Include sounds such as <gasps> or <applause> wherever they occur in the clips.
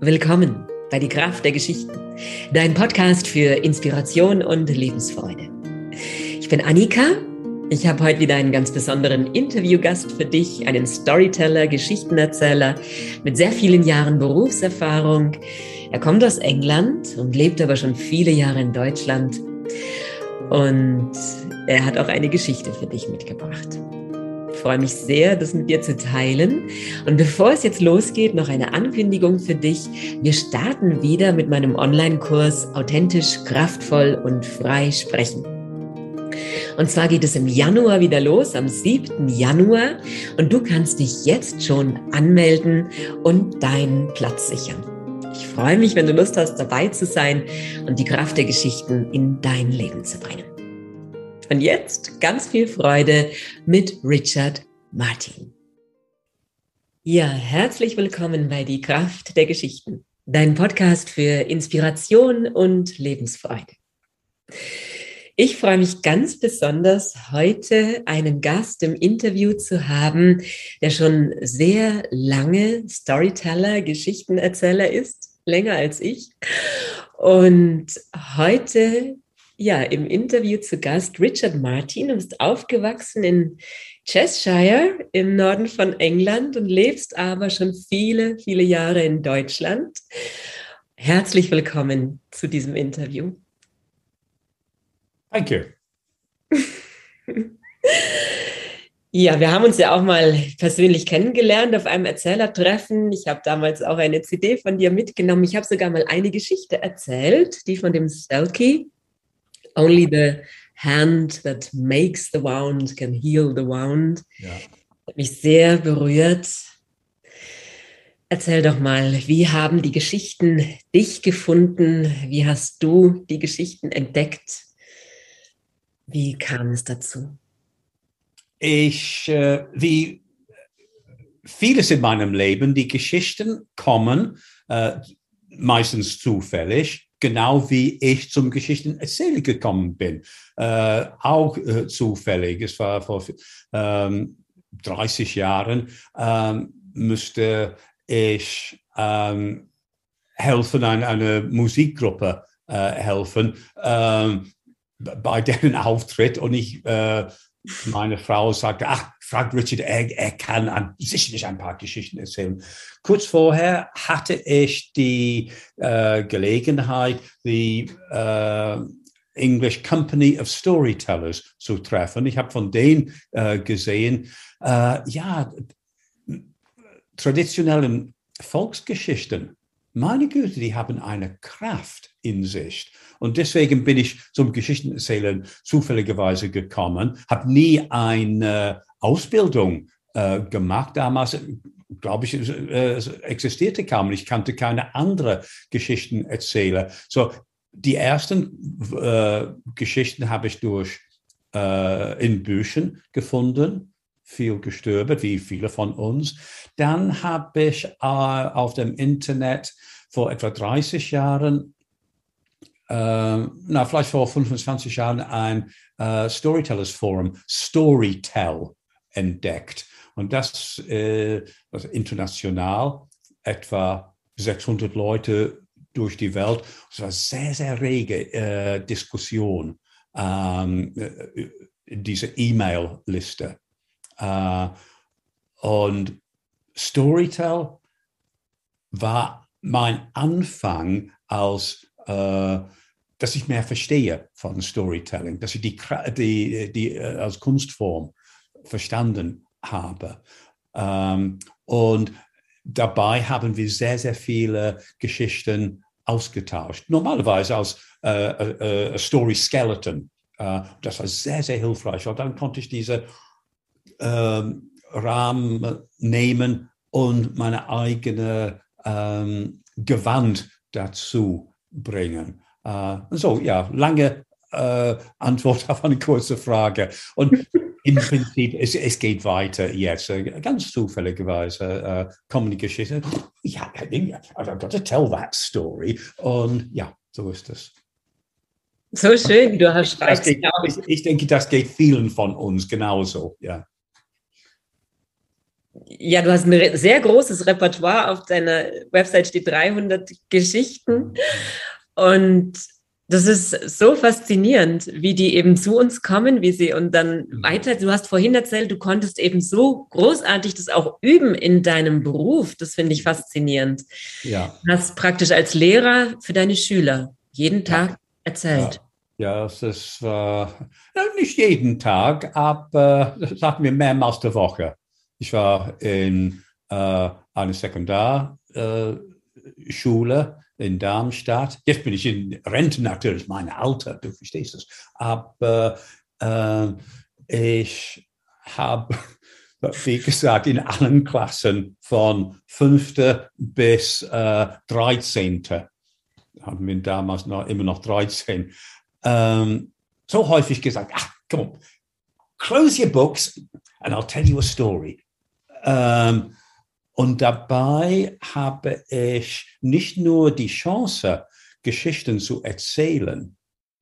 Willkommen bei Die Kraft der Geschichten, dein Podcast für Inspiration und Lebensfreude. Ich bin Annika. Ich habe heute wieder einen ganz besonderen Interviewgast für dich, einen Storyteller, Geschichtenerzähler mit sehr vielen Jahren Berufserfahrung. Er kommt aus England und lebt aber schon viele Jahre in Deutschland. Und er hat auch eine Geschichte für dich mitgebracht. Ich freue mich sehr, das mit dir zu teilen. Und bevor es jetzt losgeht, noch eine Ankündigung für dich. Wir starten wieder mit meinem Online-Kurs Authentisch, kraftvoll und frei sprechen. Und zwar geht es im Januar wieder los, am 7. Januar. Und du kannst dich jetzt schon anmelden und deinen Platz sichern. Ich freue mich, wenn du Lust hast, dabei zu sein und die Kraft der Geschichten in dein Leben zu bringen. Und jetzt ganz viel Freude mit Richard Martin. Ja, herzlich willkommen bei Die Kraft der Geschichten, dein Podcast für Inspiration und Lebensfreude. Ich freue mich ganz besonders, heute einen Gast im Interview zu haben, der schon sehr lange Storyteller, Geschichtenerzähler ist, länger als ich. Und heute ja, im Interview zu Gast Richard Martin. Du bist aufgewachsen in Cheshire im Norden von England und lebst aber schon viele, viele Jahre in Deutschland. Herzlich willkommen zu diesem Interview. Thank you. <laughs> Ja, wir haben uns ja auch mal persönlich kennengelernt auf einem Erzählertreffen. Ich habe damals auch eine CD von dir mitgenommen. Ich habe sogar mal eine Geschichte erzählt, die von dem Selkie Only the hand that makes the wound can heal the wound. Ja. Hat mich sehr berührt. Erzähl doch mal, wie haben die Geschichten dich gefunden? Wie hast du die Geschichten entdeckt? Wie kam es dazu? Ich, äh, wie vieles in meinem Leben, die Geschichten kommen äh, meistens zufällig genau wie ich zum Geschichtenerzähler gekommen bin. Äh, auch äh, zufällig. Es war vor ähm, 30 Jahren, ähm, musste ich ähm, helfen, eine, eine Musikgruppe äh, helfen ähm, bei deren Auftritt. Und ich äh, meine Frau sagte, ach, fragt Richard, er, er kann an, sicherlich ein paar Geschichten erzählen. Kurz vorher hatte ich die äh, Gelegenheit, die äh, English Company of Storytellers zu treffen. Ich habe von denen äh, gesehen, äh, ja, traditionellen Volksgeschichten, meine Güte, die haben eine Kraft in sich. Und deswegen bin ich zum Geschichtenerzählen zufälligerweise gekommen, habe nie eine Ausbildung äh, gemacht damals. Glaube ich, äh, existierte kaum. Ich kannte keine andere Geschichtenerzähler. So, die ersten äh, Geschichten habe ich durch äh, in Büchern gefunden viel gestöbert, wie viele von uns. Dann habe ich äh, auf dem Internet vor etwa 30 Jahren äh, na, vielleicht vor 25 Jahren ein äh, Storytellers Forum, Storytell, entdeckt. Und das äh, also international, etwa 600 Leute durch die Welt. Es war sehr, sehr rege äh, Diskussion, ähm, äh, diese E-Mail-Liste. Äh, und Storytell war mein Anfang als äh, dass ich mehr verstehe von Storytelling, dass ich die, die, die äh, als Kunstform verstanden habe. Ähm, und dabei haben wir sehr, sehr viele Geschichten ausgetauscht. Normalerweise als äh, äh, äh Story Skeleton. Äh, das war sehr, sehr hilfreich. Und dann konnte ich diese ähm, Rahmen nehmen und meine eigene ähm, Gewand dazu bringen. Äh, so, ja, lange äh, Antwort <laughs> auf eine kurze Frage. Und im Prinzip, es, es geht weiter jetzt. Ganz zufälligerweise äh, kommen die Geschichten. Ja, I've got to tell that story. Und ja, so ist es. So schön, du hast geht, ich, ich denke, das geht vielen von uns genauso, ja. ja, du hast ein sehr großes Repertoire. Auf deiner Website steht 300 Geschichten. Und das ist so faszinierend, wie die eben zu uns kommen, wie sie und dann mhm. weiter. Du hast vorhin erzählt, du konntest eben so großartig das auch üben in deinem Beruf. Das finde ich faszinierend. Ja. Du hast praktisch als Lehrer für deine Schüler jeden Tag ja. erzählt. Ja. ja, es war nicht jeden Tag, aber sagen wir mehrmals der Woche. Ich war in äh, einer Sekundarschule äh, in Darmstadt. Jetzt bin ich in Rente natürlich, mein Alter, du verstehst es. Aber äh, ich habe, <laughs> wie gesagt, in allen Klassen von 5. bis äh, 13. haben wir damals noch immer noch 13. Ähm, so häufig gesagt, ach komm, close your books and I'll tell you a story. Ähm, und dabei habe ich nicht nur die Chance, Geschichten zu erzählen,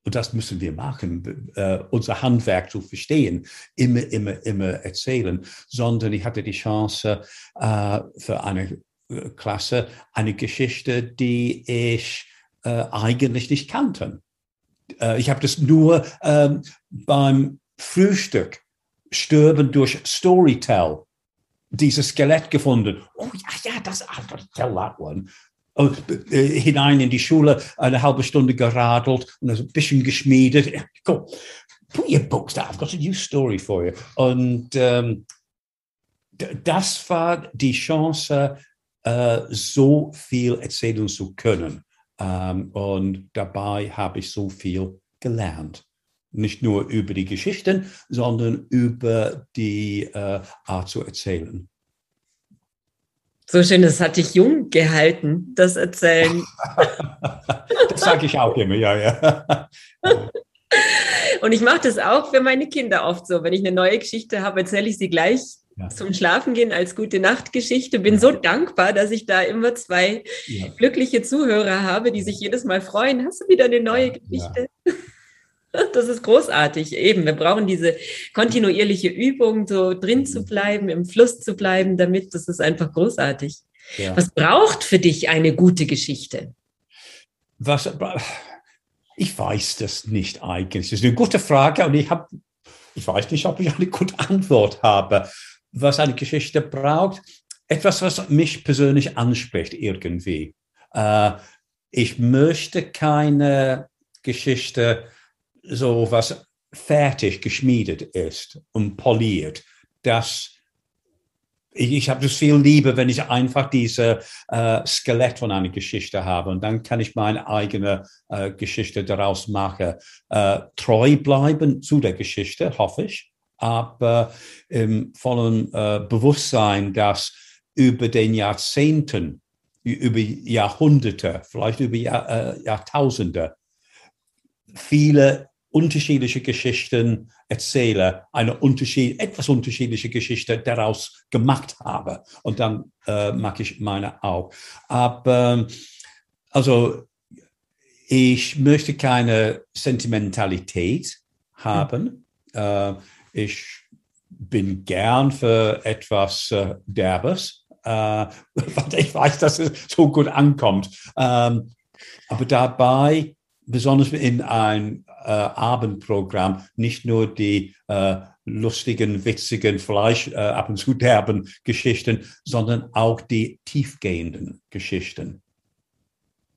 und das müssen wir machen, äh, unser Handwerk zu verstehen, immer, immer, immer erzählen, sondern ich hatte die Chance äh, für eine äh, Klasse eine Geschichte, die ich äh, eigentlich nicht kannte. Äh, ich habe das nur ähm, beim Frühstück, Stirben durch Storytell dieses Skelett gefunden. Oh ja, ja, das, to tell that one. Und, äh, hinein in die Schule, eine halbe Stunde geradelt und ein bisschen geschmiedet. Cool. Put your books down, I've got a new story for you. Und ähm, das war die Chance, äh, so viel erzählen zu können. Ähm, und dabei habe ich so viel gelernt nicht nur über die Geschichten, sondern über die äh, Art zu erzählen. So schön, das hat dich jung gehalten, das Erzählen. <laughs> das sage ich auch immer, ja, ja. <laughs> Und ich mache das auch für meine Kinder oft so. Wenn ich eine neue Geschichte habe, erzähle ich sie gleich ja. zum Schlafengehen als gute Nachtgeschichte. Bin ja. so dankbar, dass ich da immer zwei ja. glückliche Zuhörer habe, die sich jedes Mal freuen. Hast du wieder eine neue Geschichte? <laughs> Das ist großartig. Eben, wir brauchen diese kontinuierliche Übung, so drin zu mhm. bleiben, im Fluss zu bleiben, damit das ist einfach großartig. Ja. Was braucht für dich eine gute Geschichte? Was, ich weiß das nicht eigentlich. Das ist eine gute Frage und ich habe, ich weiß nicht, ob ich eine gute Antwort habe. Was eine Geschichte braucht, etwas, was mich persönlich anspricht irgendwie. Äh, ich möchte keine Geschichte so was fertig geschmiedet ist und poliert, das ich, habe das viel lieber, wenn ich einfach diese äh, Skelett von einer Geschichte habe und dann kann ich meine eigene äh, Geschichte daraus machen. Äh, treu bleiben zu der Geschichte, hoffe ich, aber im vollen äh, Bewusstsein, dass über den Jahrzehnten, über Jahrhunderte, vielleicht über Jahr, äh, Jahrtausende, viele unterschiedliche Geschichten erzähle, eine Unterschied, etwas unterschiedliche Geschichte daraus gemacht habe. Und dann äh, mag ich meine auch. Aber also ich möchte keine Sentimentalität haben. Mhm. Äh, ich bin gern für etwas äh, Derbes, äh, <laughs> weil ich weiß, dass es so gut ankommt. Ähm, aber dabei, besonders in ein äh, Abendprogramm nicht nur die äh, lustigen, witzigen, vielleicht äh, ab und zu derben Geschichten, sondern auch die tiefgehenden Geschichten,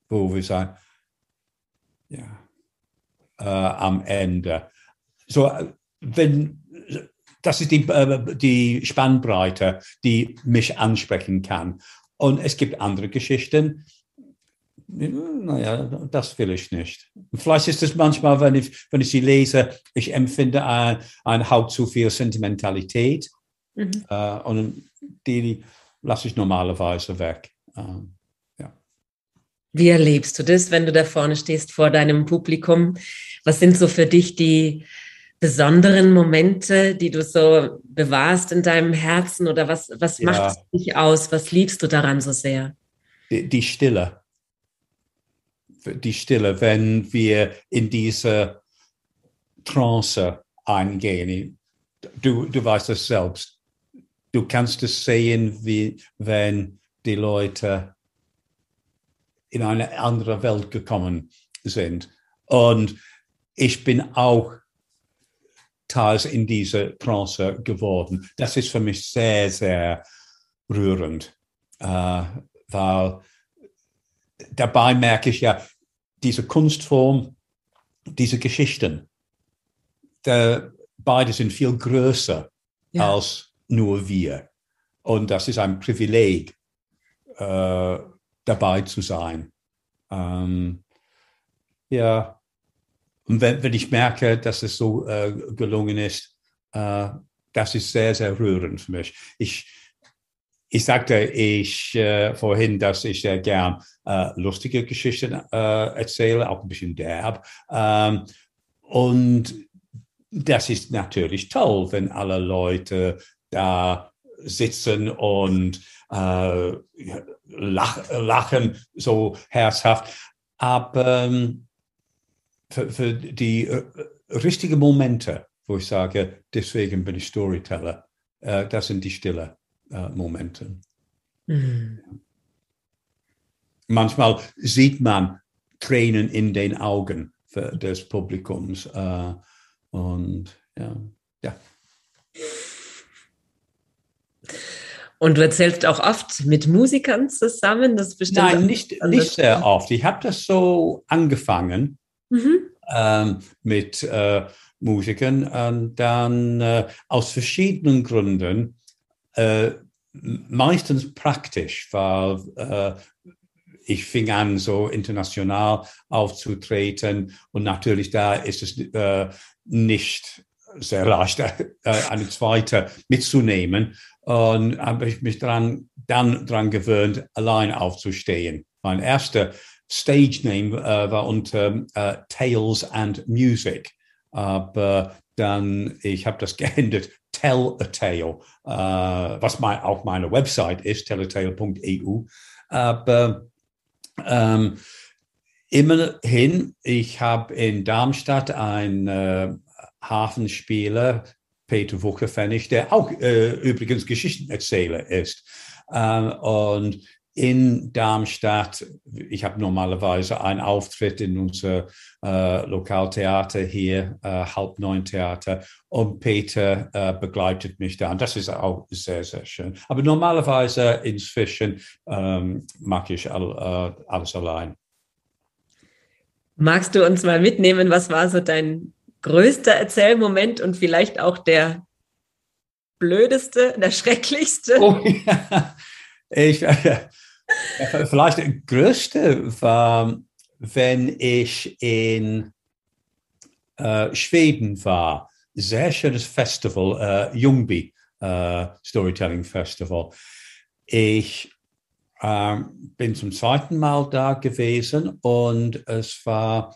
wo wir sagen, ja, äh, am Ende. So, äh, wenn, das ist die, äh, die Spannbreite, die mich ansprechen kann. Und es gibt andere Geschichten, naja, das will ich nicht. Vielleicht ist es manchmal, wenn ich, wenn ich sie lese, ich empfinde ein, ein Hauch zu viel Sentimentalität mhm. äh, und die lasse ich normalerweise weg. Ähm, ja. Wie erlebst du das, wenn du da vorne stehst vor deinem Publikum? Was sind so für dich die besonderen Momente, die du so bewahrst in deinem Herzen oder was, was ja. macht es dich aus? Was liebst du daran so sehr? Die, die Stille die Stille, wenn wir in diese Trance eingehen. Du, du weißt es selbst. du kannst es sehen, wie wenn die Leute in eine andere Welt gekommen sind. Und ich bin auch teils in diese Trance geworden. Das ist für mich sehr, sehr rührend, äh, weil dabei merke ich ja, diese Kunstform, diese Geschichten, der, beide sind viel größer ja. als nur wir. Und das ist ein Privileg, äh, dabei zu sein. Ähm, ja, und wenn, wenn, ich merke, dass es so äh, gelungen ist, äh, das ist sehr, sehr rührend für mich. Ich, ich sagte ich äh, vorhin, dass ich sehr gern äh, lustige Geschichten äh, erzähle, auch ein bisschen derb. Ähm, und das ist natürlich toll, wenn alle Leute da sitzen und äh, lach, lachen so herzhaft. Aber ähm, für, für, die äh, richtigen Momente, wo ich sage, deswegen bin ich Storyteller, äh, das sind die stille äh, Momente. Mhm. Manchmal sieht man Tränen in den Augen des Publikums. Äh, und ja, ja. Und du erzählst auch oft mit Musikern zusammen? Das bestimmt Nein, nicht, nicht sehr oft. Ich habe das so angefangen mhm. ähm, mit äh, Musikern und dann äh, aus verschiedenen Gründen äh, meistens praktisch, weil äh, ich fing an, so international aufzutreten und natürlich da ist es äh, nicht sehr leicht, äh, eine zweite mitzunehmen. Und habe ich mich dran, dann daran gewöhnt, allein aufzustehen. Mein erster Stage Name äh, war unter äh, Tales and Music. Aber dann, ich habe das <laughs> geändert, Tell a Tale, äh, was mein, auch meine Website ist, tellatale.eu. Aber ähm, immerhin, ich habe in Darmstadt einen äh, Hafenspieler, Peter Wucherpfennig, der auch äh, übrigens Geschichtenerzähler ist. Und in Darmstadt. Ich habe normalerweise einen Auftritt in unser äh, Lokaltheater hier, äh, halb neun Theater, und Peter äh, begleitet mich da. Und das ist auch sehr, sehr schön. Aber normalerweise inzwischen ähm, mache ich all, äh, alles allein. Magst du uns mal mitnehmen, was war so dein größter Erzählmoment und vielleicht auch der blödeste, der <laughs> schrecklichste? Oh, ja. Ich, <laughs> Vielleicht der größte war, wenn ich in äh, Schweden war. Sehr schönes Festival, äh, Ljungby äh, Storytelling Festival. Ich ähm, bin zum zweiten Mal da gewesen und es war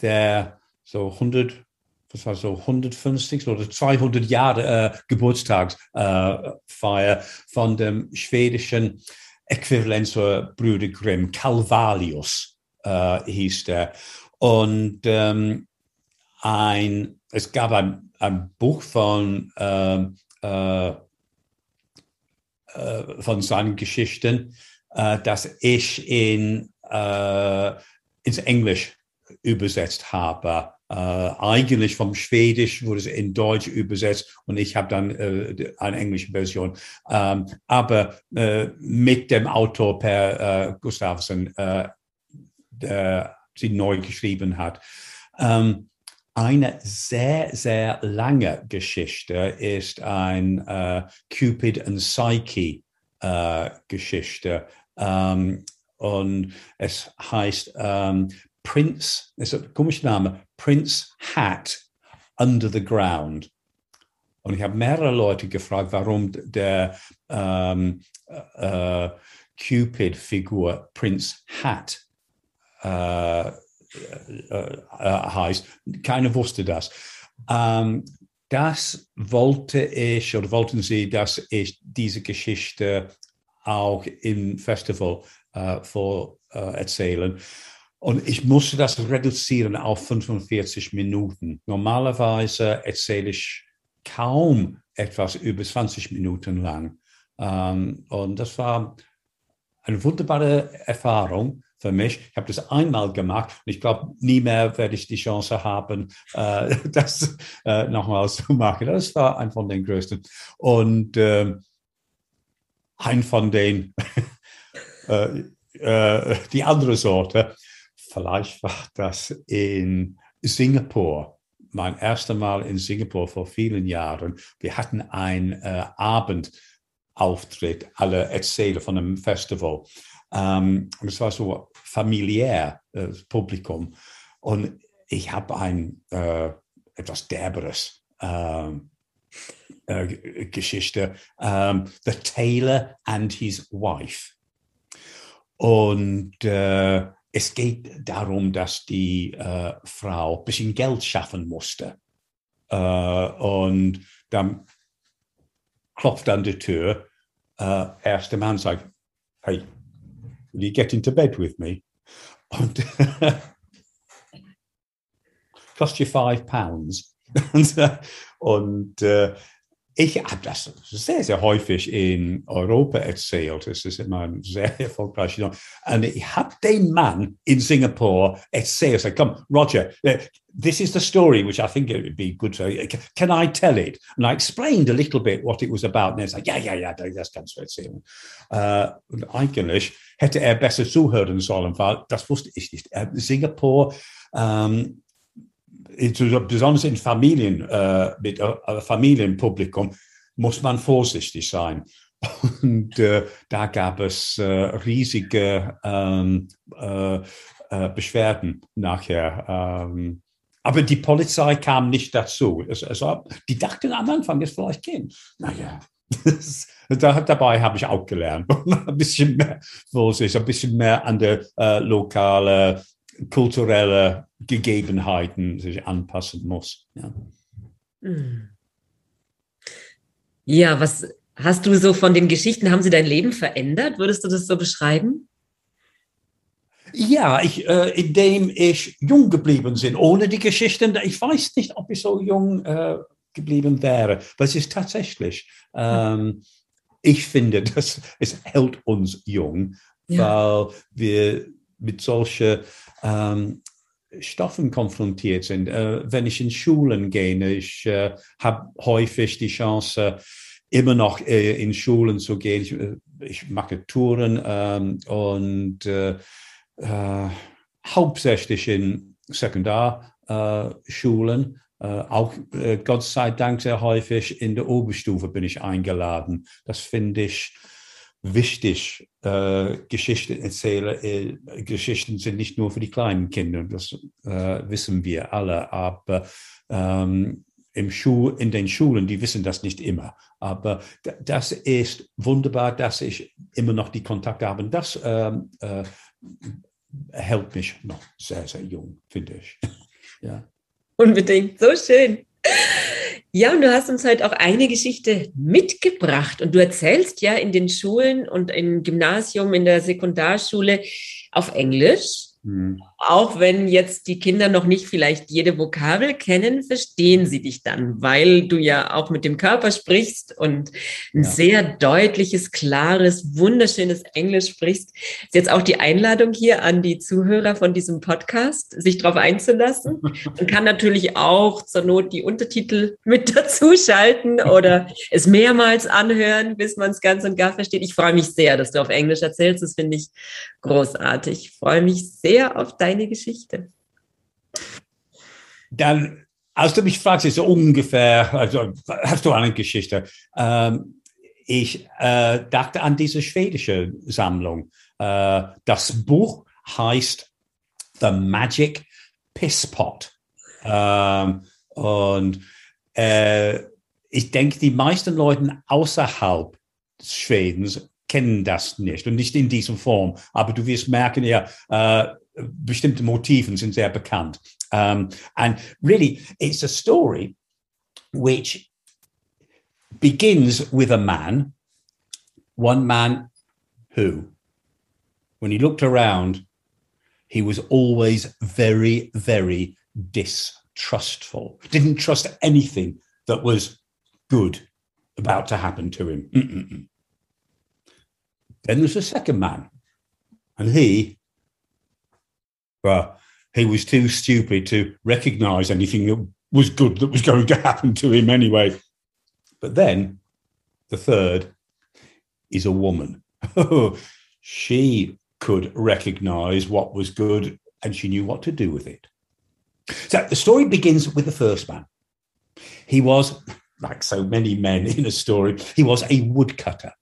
der so 100, das war so 150 oder 200 Jahre äh, Geburtstagsfeier äh, von dem schwedischen Äquivalent zur Brüder Grimm, Calvalius äh, hieß der. Und ähm, ein, es gab ein, ein Buch von, ähm, äh, äh, von seinen Geschichten, äh, das ich in, äh, ins Englisch übersetzt habe. Äh, eigentlich vom Schwedisch wurde es in Deutsch übersetzt und ich habe dann äh, eine englische Version. Ähm, aber äh, mit dem Autor Per äh, Gustafsson, äh, der sie neu geschrieben hat. Ähm, eine sehr, sehr lange Geschichte ist ein äh, Cupid and Psyche äh, Geschichte. Ähm, und es heißt ähm, Prince, ist ein komischer Name, Prince Hat Under the Ground. Und ich habe mehrere Leute gefragt, warum der ähm, äh, Cupid-Figur Prince Hat äh, äh, äh, heißt. Keiner wusste das. Ähm, das wollte ich oder wollten sie, dass ich diese Geschichte auch im Festival vor äh, erzählen. Und ich musste das reduzieren auf 45 Minuten. Normalerweise erzähle ich kaum etwas über 20 Minuten lang. Ähm, und das war eine wunderbare Erfahrung für mich. Ich habe das einmal gemacht und ich glaube, nie mehr werde ich die Chance haben, äh, <laughs> das äh, nochmals zu machen. Das war ein von den größten. Und äh, ein von den, <laughs> äh, die andere Sorte, vielleicht war das in Singapur mein erstes Mal in Singapur vor vielen Jahren. Wir hatten einen äh, Abendauftritt, alle Erzähler von einem Festival. Ähm, und es war so familiär, äh, Publikum. Und ich habe ein äh, etwas derberes ähm, äh, Geschichte, ähm, The Tailor and His Wife. Und äh, es geht darum, dass die eh, äh, Frau ein bisschen Geld schaffen musste. Äh, eh, und dann klopft an die Tür. Äh, eh, erster Mann sagt, hey, will you get into bed with me? Und <laughs> cost you five pounds. und, und äh, ich habe das sehr, sehr häufig in Europa erzählt. Es ist immer ein sehr erfolgreicher. Und ich habe den Mann in Singapur erzählt. Said, Come, Roger, uh, this is the story which I think it would be good. To, can I tell it? And I explained a little bit what it was about. And er sagt, ja, ja, ja, das kannst du erzählen. Uh, und eigentlich hätte er besser zuhören sollen, weil das wusste ich nicht. Uh, Singapur um, besonders in Familien, äh, mit äh, Familienpublikum, muss man vorsichtig sein. <laughs> Und äh, da gab es äh, riesige ähm, äh, äh, Beschwerden nachher. Ähm, aber die Polizei kam nicht dazu. Es, also, die dachten am Anfang, es vielleicht gehen. Naja, da, dabei habe ich auch gelernt. <laughs> ein bisschen mehr Vorsicht, ein bisschen mehr an der äh, lokalen kulturelle Gegebenheiten sich anpassen muss. Ja. Hm. ja, was hast du so von den Geschichten, haben sie dein Leben verändert? Würdest du das so beschreiben? Ja, ich, äh, indem ich jung geblieben bin, ohne die Geschichten. Ich weiß nicht, ob ich so jung äh, geblieben wäre. Aber es ist tatsächlich, ähm, ich finde, <laughs> dass es hält uns jung, ja. weil wir mit solchen ähm, Stoffen konfrontiert sind. Äh, wenn ich in Schulen gehe, ich äh, habe häufig die Chance, immer noch äh, in Schulen zu gehen. Ich, äh, ich mache Touren ähm, und äh, äh, hauptsächlich in Sekundarschulen. auch Gott sei Dank sehr häufig in der Oberstufe bin ich eingeladen. Das finde ich wichtig, äh, Geschichten erzählen. Äh, Geschichten sind nicht nur für die kleinen Kinder, das äh, wissen wir alle, aber ähm, im Schul, in den Schulen, die wissen das nicht immer. Aber das ist wunderbar, dass ich immer noch die Kontakte habe. Das ähm, äh, hält mich noch sehr, sehr jung, finde ich. <laughs> ja. Unbedingt, so schön. Ja, und du hast uns heute auch eine Geschichte mitgebracht und du erzählst ja in den Schulen und im Gymnasium, in der Sekundarschule auf Englisch. Mhm. Auch wenn jetzt die Kinder noch nicht vielleicht jede Vokabel kennen, verstehen sie dich dann, weil du ja auch mit dem Körper sprichst und ein ja. sehr deutliches, klares, wunderschönes Englisch sprichst. Ist jetzt auch die Einladung hier an die Zuhörer von diesem Podcast, sich darauf einzulassen. Man kann natürlich auch zur Not die Untertitel mit dazu schalten oder es mehrmals anhören, bis man es ganz und gar versteht. Ich freue mich sehr, dass du auf Englisch erzählst. Das finde ich großartig. Ich freue mich sehr auf dein deine Geschichte? Dann, als du mich fragst, ist so ungefähr, also hast du eine Geschichte? Ähm, ich äh, dachte an diese schwedische Sammlung. Äh, das Buch heißt The Magic Pisspot. Ähm, und äh, ich denke, die meisten Leute außerhalb Schwedens kennen das nicht und nicht in dieser Form. Aber du wirst merken, ja, äh, bestimmte Motiven sind sehr bekannt. Um, and really, it's a story which begins with a man, one man who, when he looked around, he was always very, very distrustful, didn't trust anything that was good about to happen to him. Mm-mm-mm. Then there's a second man, and he, well, he was too stupid to recognize anything that was good that was going to happen to him anyway. But then the third is a woman. <laughs> she could recognize what was good and she knew what to do with it. So the story begins with the first man. He was, like so many men in a story, he was a woodcutter.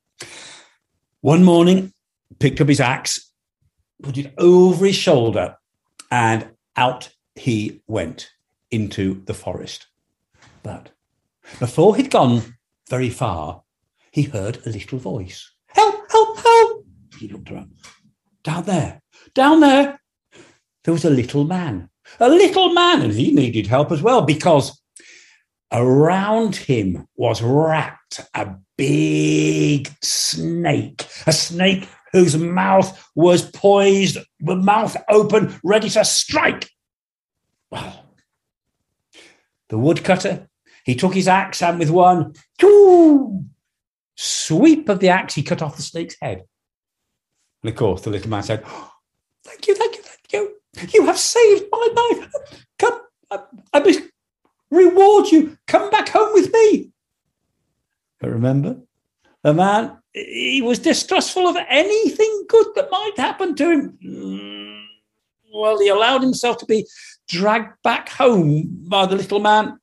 One morning, picked up his axe, put it over his shoulder, and out he went into the forest. But before he'd gone very far, he heard a little voice. Help, help, help! He looked around. Down there, down there, there was a little man. A little man, and he needed help as well because around him was wrapped a big snake, a snake whose mouth was poised, the mouth open, ready to strike. Well, the woodcutter, he took his axe and with one choo, sweep of the axe, he cut off the snake's head. And of course, the little man said, oh, Thank you, thank you, thank you. You have saved my life. Come, I, I must reward you. Come back home with me. But remember, the man, he was distrustful of anything good that might happen to him. Mm, well, he allowed himself to be dragged back home by the little man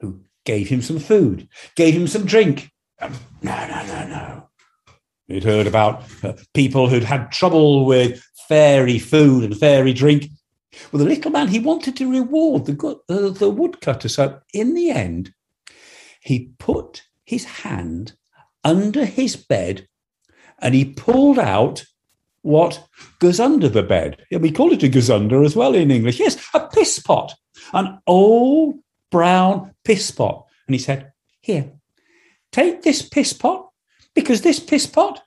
who gave him some food, gave him some drink. Um, no, no, no, no. He'd heard about uh, people who'd had trouble with fairy food and fairy drink. Well, the little man, he wanted to reward the, the, the woodcutter. So in the end, he put his hand under his bed and he pulled out what goes under the bed. We call it a gazunder as well in English. Yes, a piss pot, an old brown piss pot. And he said, Here, take this piss pot because this piss pot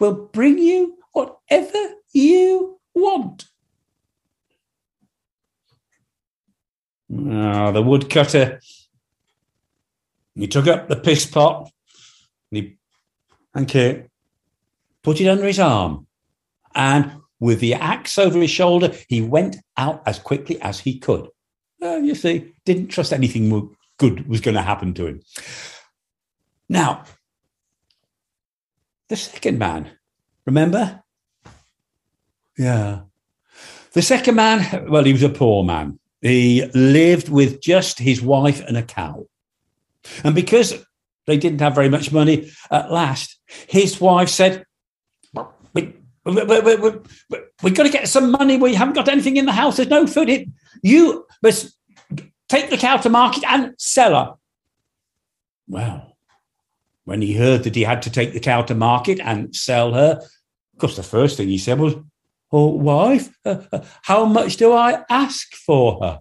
will bring you whatever you want. Ah, the woodcutter, he took up the piss pot he, okay, put it under his arm. And with the axe over his shoulder, he went out as quickly as he could. Uh, you see, didn't trust anything good was going to happen to him. Now, the second man, remember? Yeah. The second man, well, he was a poor man. He lived with just his wife and a cow. And because they didn't have very much money, at last, his wife said, we, we, we, we, we, got to get some money. We haven't got anything in the house. There's no food. You must take the cow to market and sell her. Well, when he heard that he had to take the cow to market and sell her, of course, the first thing he said was, Oh, wife, uh, uh, how much do I ask for her?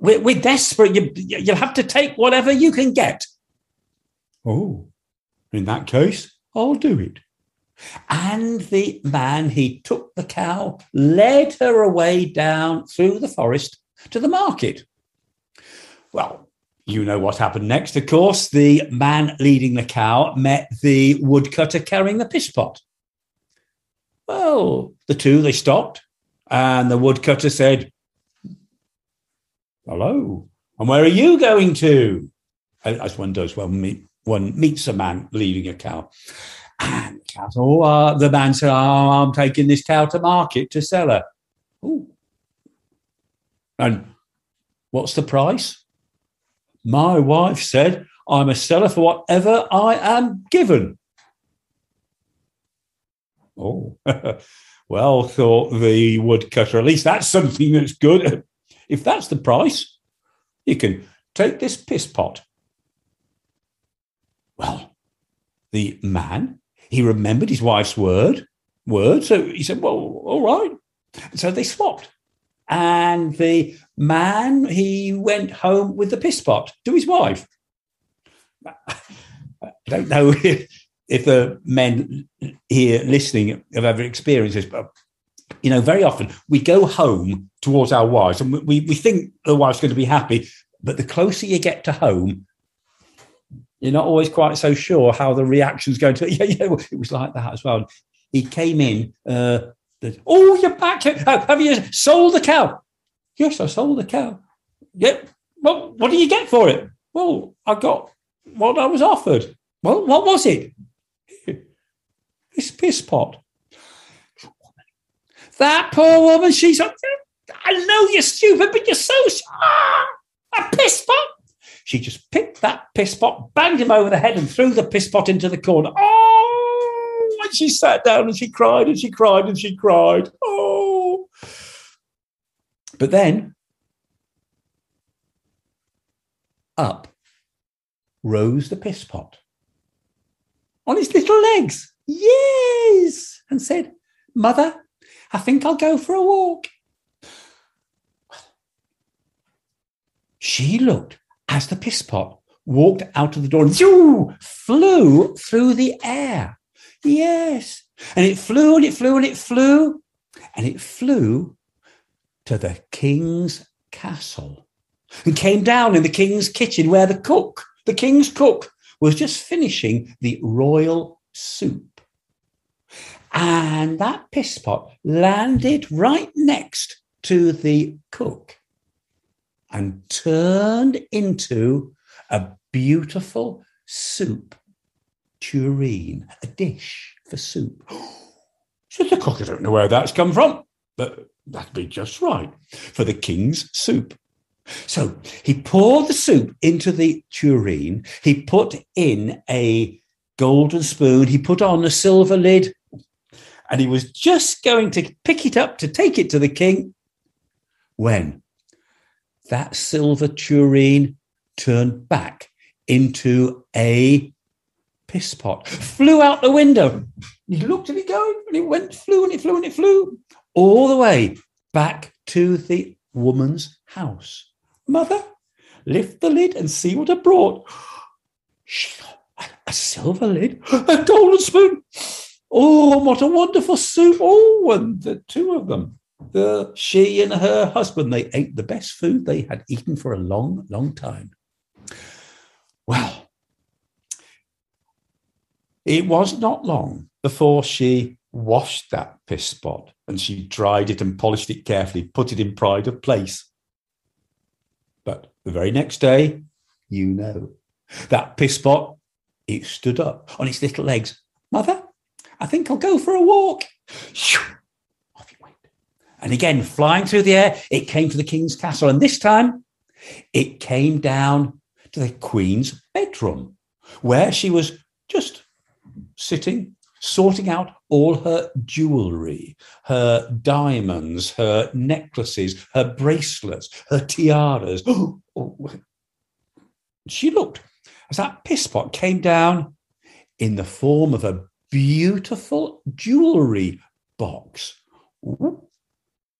We're, we're desperate. You, you'll have to take whatever you can get. Oh, in that case, I'll do it. And the man, he took the cow, led her away down through the forest to the market. Well, you know what happened next, of course. The man leading the cow met the woodcutter carrying the piss pot. Well, the two, they stopped, and the woodcutter said, Hello, and where are you going to? As one does when one meets a man leading a cow. And the cow oh, uh, the man said, oh, I'm taking this cow to market to sell her. Ooh. And what's the price? My wife said, I'm a seller for whatever I am given. Oh, <laughs> well, thought the woodcutter, at least that's something that's good. If that's the price, you can take this piss pot. Well, the man, he remembered his wife's word, word. So he said, Well, all right. And so they swapped. And the man, he went home with the piss pot to his wife. I don't know if, <laughs> if the men here listening have ever experienced this, but you know, very often we go home towards our wives and we, we think the wife's going to be happy, but the closer you get to home, you're not always quite so sure how the reaction's going to. <laughs> Yeah, yeah, it was like that as well. He came in. Uh, oh, you're back. Have you sold the cow? Yes, I sold the cow. Yep. Well, what do you get for it? Well, I got what I was offered. Well, what was it? <laughs> This piss pot. That poor woman, she's I know you're stupid, but you're so ah, a piss pot. She just picked that piss pot, banged him over the head, and threw the piss pot into the corner. Oh, and she sat down and she cried and she cried and she cried. Oh. But then up rose the piss pot on his little legs. Yes. And said, Mother, I think I'll go for a walk. She looked as the piss pot walked out of the door and zoo, flew through the air. Yes. And it flew and it flew and it flew and it flew to the king's castle and came down in the king's kitchen where the cook, the king's cook, was just finishing the royal soup. And that piss pot landed right next to the cook and turned into a beautiful soup tureen, a dish for soup. <gasps> So the cook, I don't know where that's come from, but that'd be just right for the king's soup. So he poured the soup into the tureen. He put in a golden spoon. He put on a silver lid. And he was just going to pick it up to take it to the king when that silver tureen turned back into a piss pot, flew out the window. He looked at it going, and it went, flew, and it flew, and it flew all the way back to the woman's house. Mother, lift the lid and see what I brought. She got a, a silver lid, a golden spoon. Oh, what a wonderful soup. Oh, and the two of them, the, she and her husband, they ate the best food they had eaten for a long, long time. Well, it was not long before she washed that piss spot and she dried it and polished it carefully, put it in pride of place. But the very next day, you know, that piss spot, it stood up on its little legs. Mother, I think I'll go for a walk. Off went. And again, flying through the air, it came to the king's castle. And this time, it came down to the queen's bedroom, where she was just sitting, sorting out all her jewelry, her diamonds, her necklaces, her bracelets, her tiaras. <gasps> Oh, she looked as that piss pot came down in the form of a beautiful jewelry box. Ooh,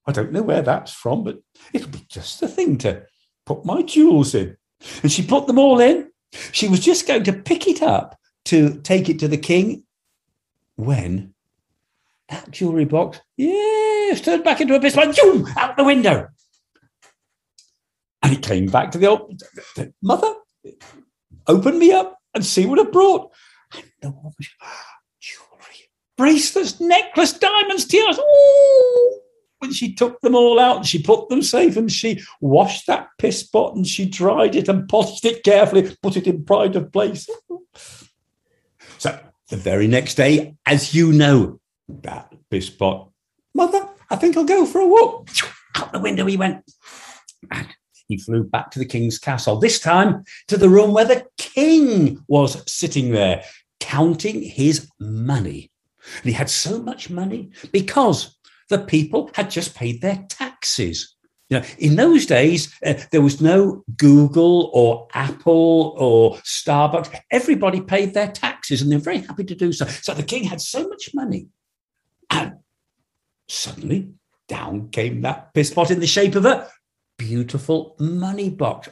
I don't know where that's from, but it'll be just the thing to put my jewels in. And she put them all in. She was just going to pick it up to take it to the king when that jewelry box, yes, turned back into a piss pot, out the window. And it came back to the old mother, open me up and see what I brought. Bracelets, necklace, diamonds, tears. When she took them all out, and she put them safe and she washed that piss pot and she dried it and polished it carefully, put it in pride of place. So the very next day, as you know, that piss pot, mother, I think I'll go for a walk. Out the window he went. And he flew back to the king's castle, this time to the room where the king was sitting there, counting his money. And he had so much money because the people had just paid their taxes. You know, in those days, uh, there was no Google or Apple or Starbucks. Everybody paid their taxes and they're very happy to do so. So the king had so much money. And suddenly, down came that piss pot in the shape of a beautiful money box.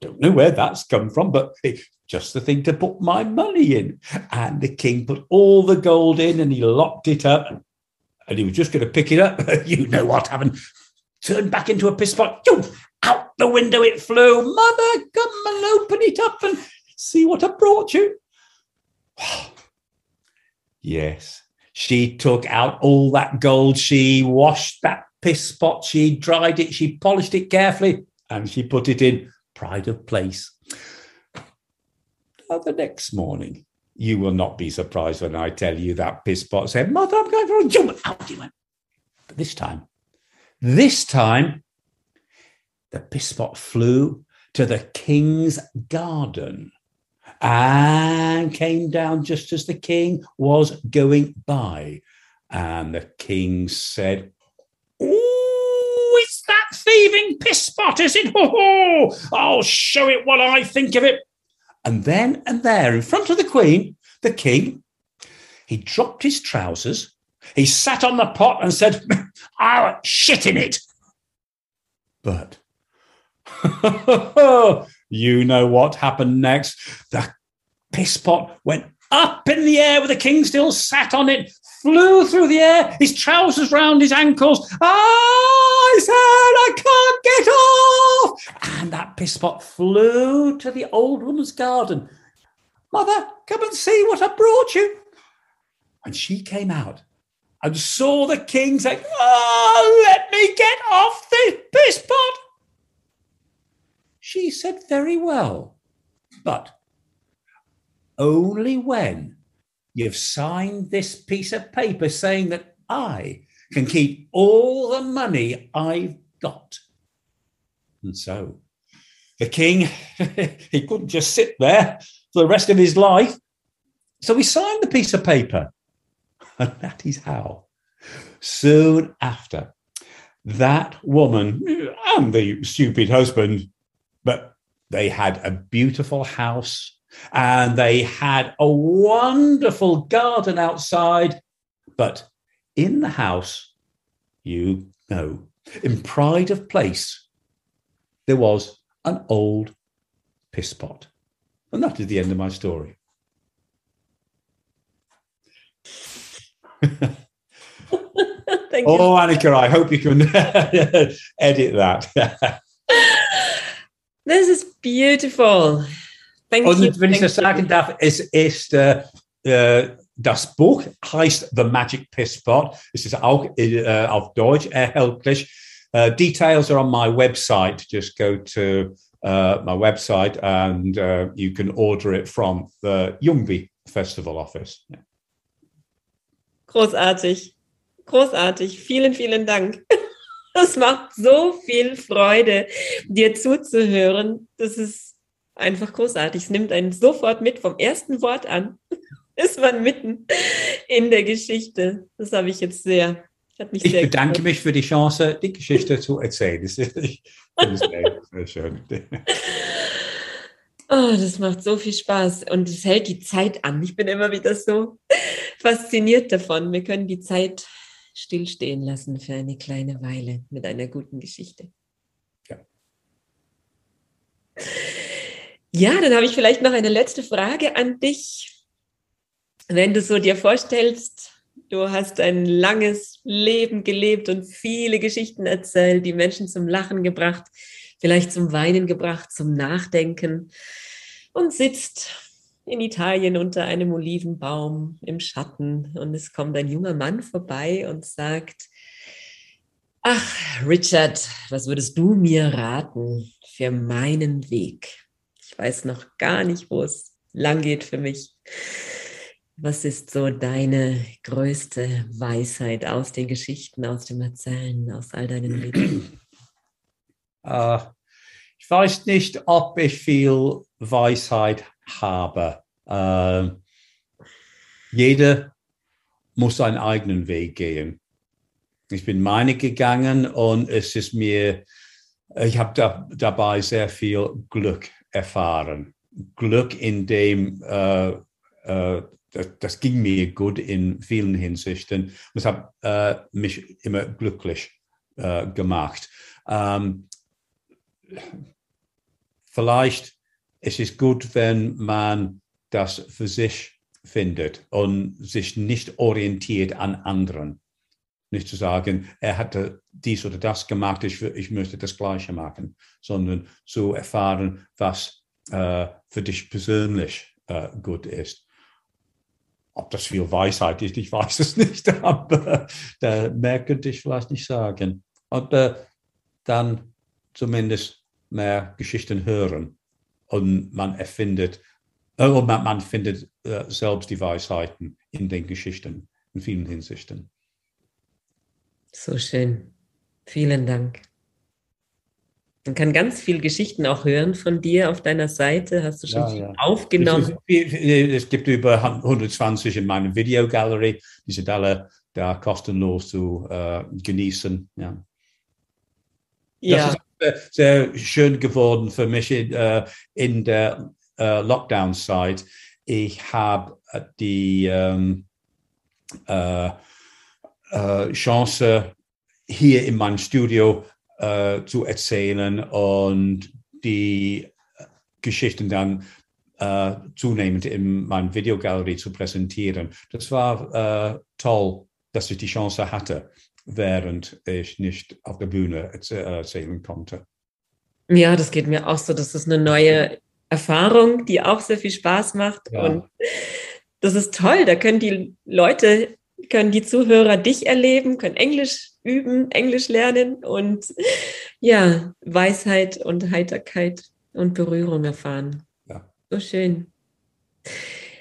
I don't know where that's come from, but it's just the thing to put my money in. And the king put all the gold in and he locked it up. And he was just going to pick it up. <laughs> you know what happened. Turned back into a piss pot out the window it flew. Mother, come and open it up and see what I brought you. <sighs> yes, she took out all that gold. She washed that piss spot. She dried it. She polished it carefully and she put it in pride of place. Now, the next morning, you will not be surprised when I tell you that piss spot said, Mother, I'm going for a jump. Out he went. But this time, this time, the piss spot flew to the king's garden and came down just as the king was going by. And the king said, Oh, that thieving piss spot, is it? Oh, I'll show it what I think of it. And then and there, in front of the queen, the king, he dropped his trousers, he sat on the pot and said, <laughs> I'll shit in it. But <laughs> you know what happened next. The piss pot went up in the air with the king still sat on it, flew through the air, his trousers round his ankles. Ah, he said, I can't get off. And that piss pot flew to the old woman's garden. Mother, come and see what I brought you. And she came out and saw the king say, Oh, let me get off this piss pot. She said, Very well, but only when you've signed this piece of paper saying that I can keep all the money I've got. And so the king, <laughs> he couldn't just sit there for the rest of his life. So he signed the piece of paper. And <laughs> that is how, soon after, that woman and the stupid husband, but they had a beautiful house and they had a wonderful garden outside. But in the house, you know, in pride of place, there was an old piss pot. And that is the end of my story. <laughs> oh, Annika, I hope you can <laughs> edit that. <laughs> this is beautiful. Thank Und you. wenn ich das sagen darf, es ist äh, äh, das Buch heißt The Magic Piss Spot. Es ist auch äh, auf Deutsch erhältlich. Uh, details are on my website. Just go to uh, my website and uh, you can order it from the Jungby Festival Office. Yeah. Großartig. Großartig. Vielen, vielen Dank. <laughs> Es macht so viel Freude, dir zuzuhören. Das ist einfach großartig. Es nimmt einen sofort mit vom ersten Wort an. <laughs> Ist man mitten in der Geschichte. Das habe ich jetzt sehr. Hat mich ich sehr bedanke gefreut. mich für die Chance, die Geschichte zu erzählen. Das ist, das ist sehr schön. <laughs> Oh, das macht so viel Spaß und es hält die Zeit an. Ich bin immer wieder so fasziniert davon. Wir können die Zeit stillstehen lassen für eine kleine Weile mit einer guten Geschichte. Ja. Ja, dann habe ich vielleicht noch eine letzte Frage an dich. Wenn du so dir vorstellst, du hast ein langes Leben gelebt und viele Geschichten erzählt, die Menschen zum Lachen gebracht, vielleicht zum Weinen gebracht, zum Nachdenken und sitzt in Italien unter einem Olivenbaum im Schatten und es kommt ein junger Mann vorbei und sagt, ach Richard, was würdest du mir raten für meinen Weg? Ich weiß noch gar nicht, wo es lang geht für mich. Was ist so deine größte Weisheit aus den Geschichten, aus dem Erzählen, aus all deinen Leben? <clears throat> Äh, ich weiß nicht, ob ich viel Weisheit habe. Äh, jeder muss seinen eigenen Weg gehen. Ich bin meine gegangen und es ist mir, ich habe da, dabei sehr viel Glück erfahren. Glück in dem, äh, äh, das, das, ging mir gut in vielen Hinsichten. Es hat äh, mich immer glücklich äh, gemacht. Ähm, vielleicht es ist gut, wenn man das für sich findet und sich nicht orientiert an anderen. Nicht zu sagen, er hatte dies oder das gemacht, ich, ich möchte das Gleiche machen, sondern zu erfahren, was äh, für dich persönlich äh, gut ist. Ob das viel Weisheit ist, ich weiß es nicht, <laughs> aber äh, mehr könnte ich vielleicht nicht sagen. Und äh, dann zumindest mehr Geschichten hören und man erfindet, äh, man, man findet äh, selbst die Weisheiten in den Geschichten in vielen Hinsichten. So schön. Vielen Dank. Man kann ganz viele Geschichten auch hören von dir auf deiner Seite. Hast du schon ja, ja. aufgenommen? Es, es, gibt über 120 in meiner Videogalerie. Die sind alle da kostenlos zu äh, genießen. Ja. ja. Das ist sehr schön geworden für mich in, äh, in der äh, Lockdown-Zeit. Ich habe die ähm, äh, äh, Chance, hier in meinem Studio äh, zu erzählen und die Geschichten dann äh, zunehmend in meiner Videogalerie zu präsentieren. Das war äh, toll, dass ich die Chance hatte, während ich nicht auf der Bühne erzählen konnte. Ja, das geht mir auch so. Das ist eine neue Erfahrung, die auch sehr viel Spaß macht. Ja. Und das ist toll. Da können die Leute können die Zuhörer dich erleben, können Englisch üben, Englisch lernen und ja, Weisheit und Heiterkeit und Berührung erfahren. Ja. So schön.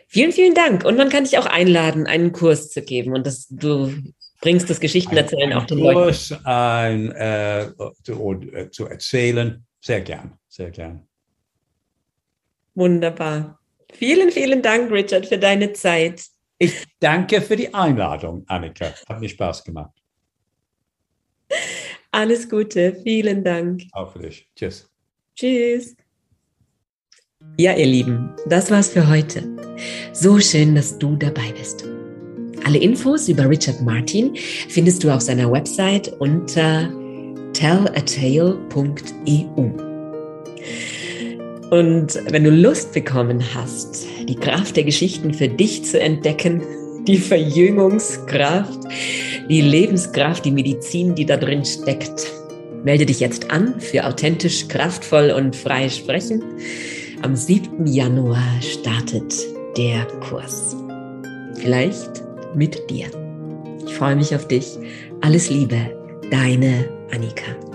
Vielen, vielen Dank. Und man kann dich auch einladen, einen Kurs zu geben und das, du bringst das Geschichtenerzählen auch den Kurs, Leuten. Ein, äh, zu, äh, zu erzählen, sehr gern, sehr gern. Wunderbar. Vielen, vielen Dank, Richard, für deine Zeit. Ich danke für die Einladung, Annika. Hat mir Spaß gemacht. Alles Gute, vielen Dank. Auch für dich. Tschüss. Tschüss. Ja, ihr Lieben, das war's für heute. So schön, dass du dabei bist. Alle Infos über Richard Martin findest du auf seiner Website unter tellatale.eu. Und wenn du Lust bekommen hast, die Kraft der Geschichten für dich zu entdecken, die Verjüngungskraft, die Lebenskraft, die Medizin, die da drin steckt, melde dich jetzt an für authentisch, kraftvoll und frei sprechen. Am 7. Januar startet der Kurs. Vielleicht mit dir. Ich freue mich auf dich. Alles Liebe, deine Annika.